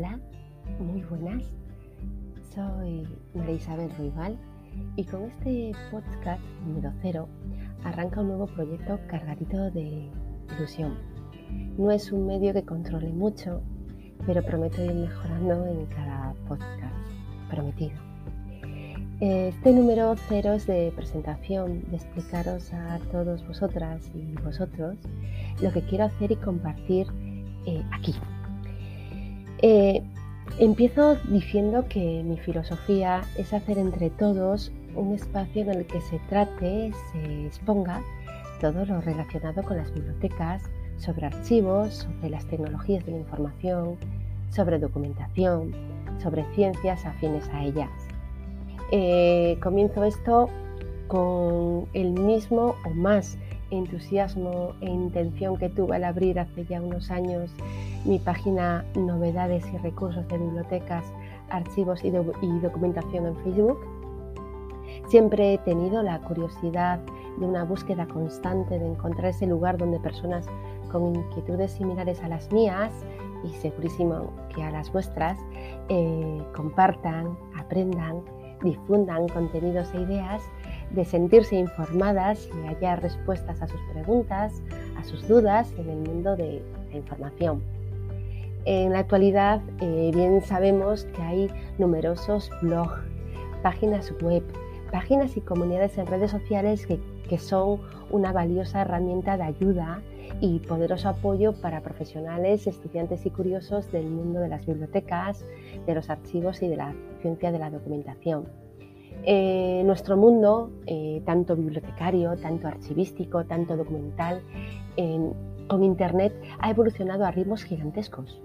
Hola, muy buenas. Soy María Isabel Ruibal y con este podcast número cero arranca un nuevo proyecto cargadito de ilusión. No es un medio que controle mucho, pero prometo ir mejorando en cada podcast. Prometido. Este número cero es de presentación, de explicaros a todos vosotras y vosotros lo que quiero hacer y compartir eh, aquí, eh, empiezo diciendo que mi filosofía es hacer entre todos un espacio en el que se trate, se exponga todo lo relacionado con las bibliotecas, sobre archivos, sobre las tecnologías de la información, sobre documentación, sobre ciencias afines a ellas. Eh, comienzo esto con el mismo o más entusiasmo e intención que tuve al abrir hace ya unos años mi página Novedades y Recursos de Bibliotecas, Archivos y, Documentación en Facebook. Siempre he tenido la curiosidad de una búsqueda constante de encontrar ese lugar donde personas con inquietudes similares a las mías y segurísimo que a las vuestras eh, compartan, aprendan, difundan contenidos e ideas de sentirse informadas y hallar respuestas a sus preguntas, a sus dudas en el mundo de la información. En la actualidad, eh, bien sabemos que hay numerosos blogs, páginas web, páginas y comunidades en redes sociales que, que son una valiosa herramienta de ayuda y poderoso apoyo para profesionales, estudiantes y curiosos del mundo de las bibliotecas, de los archivos y de la ciencia de la documentación. Eh, nuestro mundo, eh, tanto bibliotecario, tanto archivístico, tanto documental, con Internet ha evolucionado a ritmos gigantescos.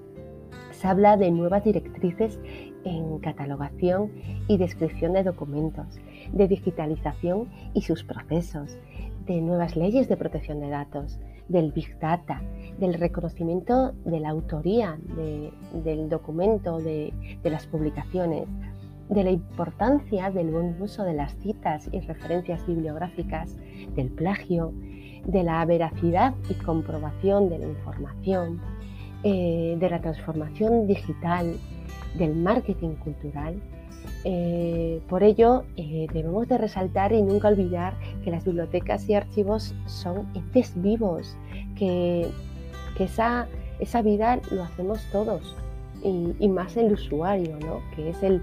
Se habla de nuevas directrices en catalogación y descripción de documentos, de digitalización y sus procesos, de nuevas leyes de protección de datos, del Big Data, del reconocimiento de la autoría del documento, de las publicaciones, de la importancia del buen uso de las citas y referencias bibliográficas, del plagio, de la veracidad y comprobación de la información, eh, de la transformación digital, del marketing cultural. Eh, por ello, eh, debemos de resaltar y nunca olvidar que las bibliotecas y archivos son entes vivos, que, esa, esa, vida lo hacemos todos y, y más el usuario, ¿no? que es el,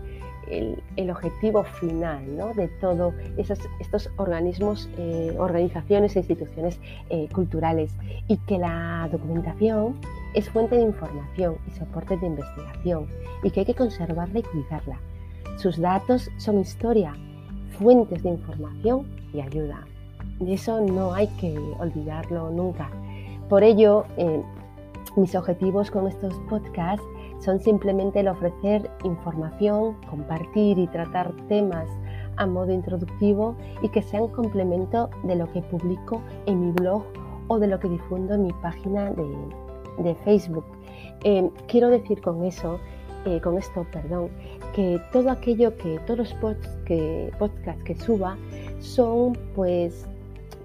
el, objetivo final de todos estos organismos, eh, organizaciones e instituciones eh, culturales y que la documentación es fuente de información y soporte de investigación y que hay que conservarla y cuidarla. Sus datos son historia, fuentes de información y ayuda. Y eso no hay que olvidarlo nunca. Por ello, eh, mis objetivos con estos podcasts son simplemente el ofrecer información, compartir y tratar temas a modo introductivo y que sean complemento de lo que publico en mi blog o de lo que difundo en mi página de, Facebook. Eh, quiero decir con eso, eh, con esto, perdón, que todo aquello que, todos los podcasts que, podcasts que suba son pues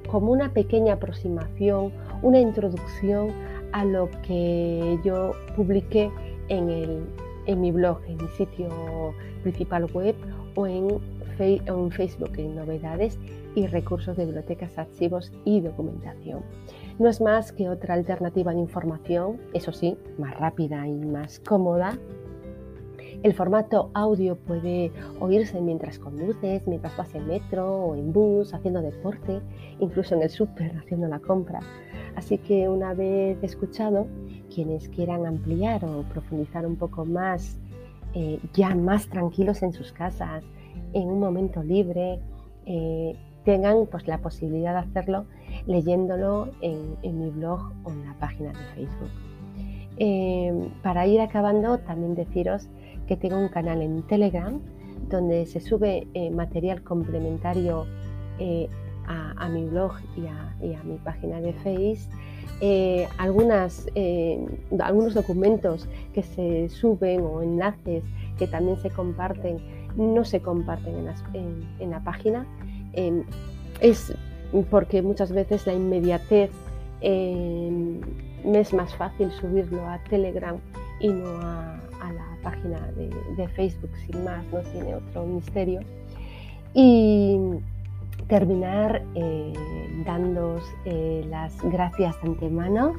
como una pequeña aproximación, una introducción a lo que yo publiqué en, mi blog, en mi sitio principal web o en, en Facebook, en novedades y recursos de bibliotecas, archivos y documentación. No es más que otra alternativa de información, eso sí, más rápida y más cómoda. El formato audio puede oírse mientras conduces, mientras vas en metro o en bus, haciendo deporte, incluso en el súper, haciendo la compra. Así que una vez escuchado, quienes quieran ampliar o profundizar un poco más, eh, ya más tranquilos en sus casas, en un momento libre, eh, tengan pues, la posibilidad de hacerlo leyéndolo en, mi blog o en la página de Facebook. Eh, para ir acabando, también deciros que tengo un canal en Telegram donde se sube material complementario a, mi blog y a, mi página de Facebook, eh, eh, algunos documentos que se suben o enlaces que también se comparten no se comparten en, la página. Em, es porque muchas veces la inmediatez em, me es más fácil subirlo a Telegram y no a, la de Facebook sin más, no tiene otro misterio. Y terminar eh, dándos eh, las gracias de antemano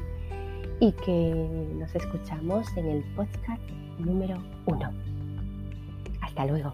y que nos escuchamos en el podcast número uno. Hasta luego.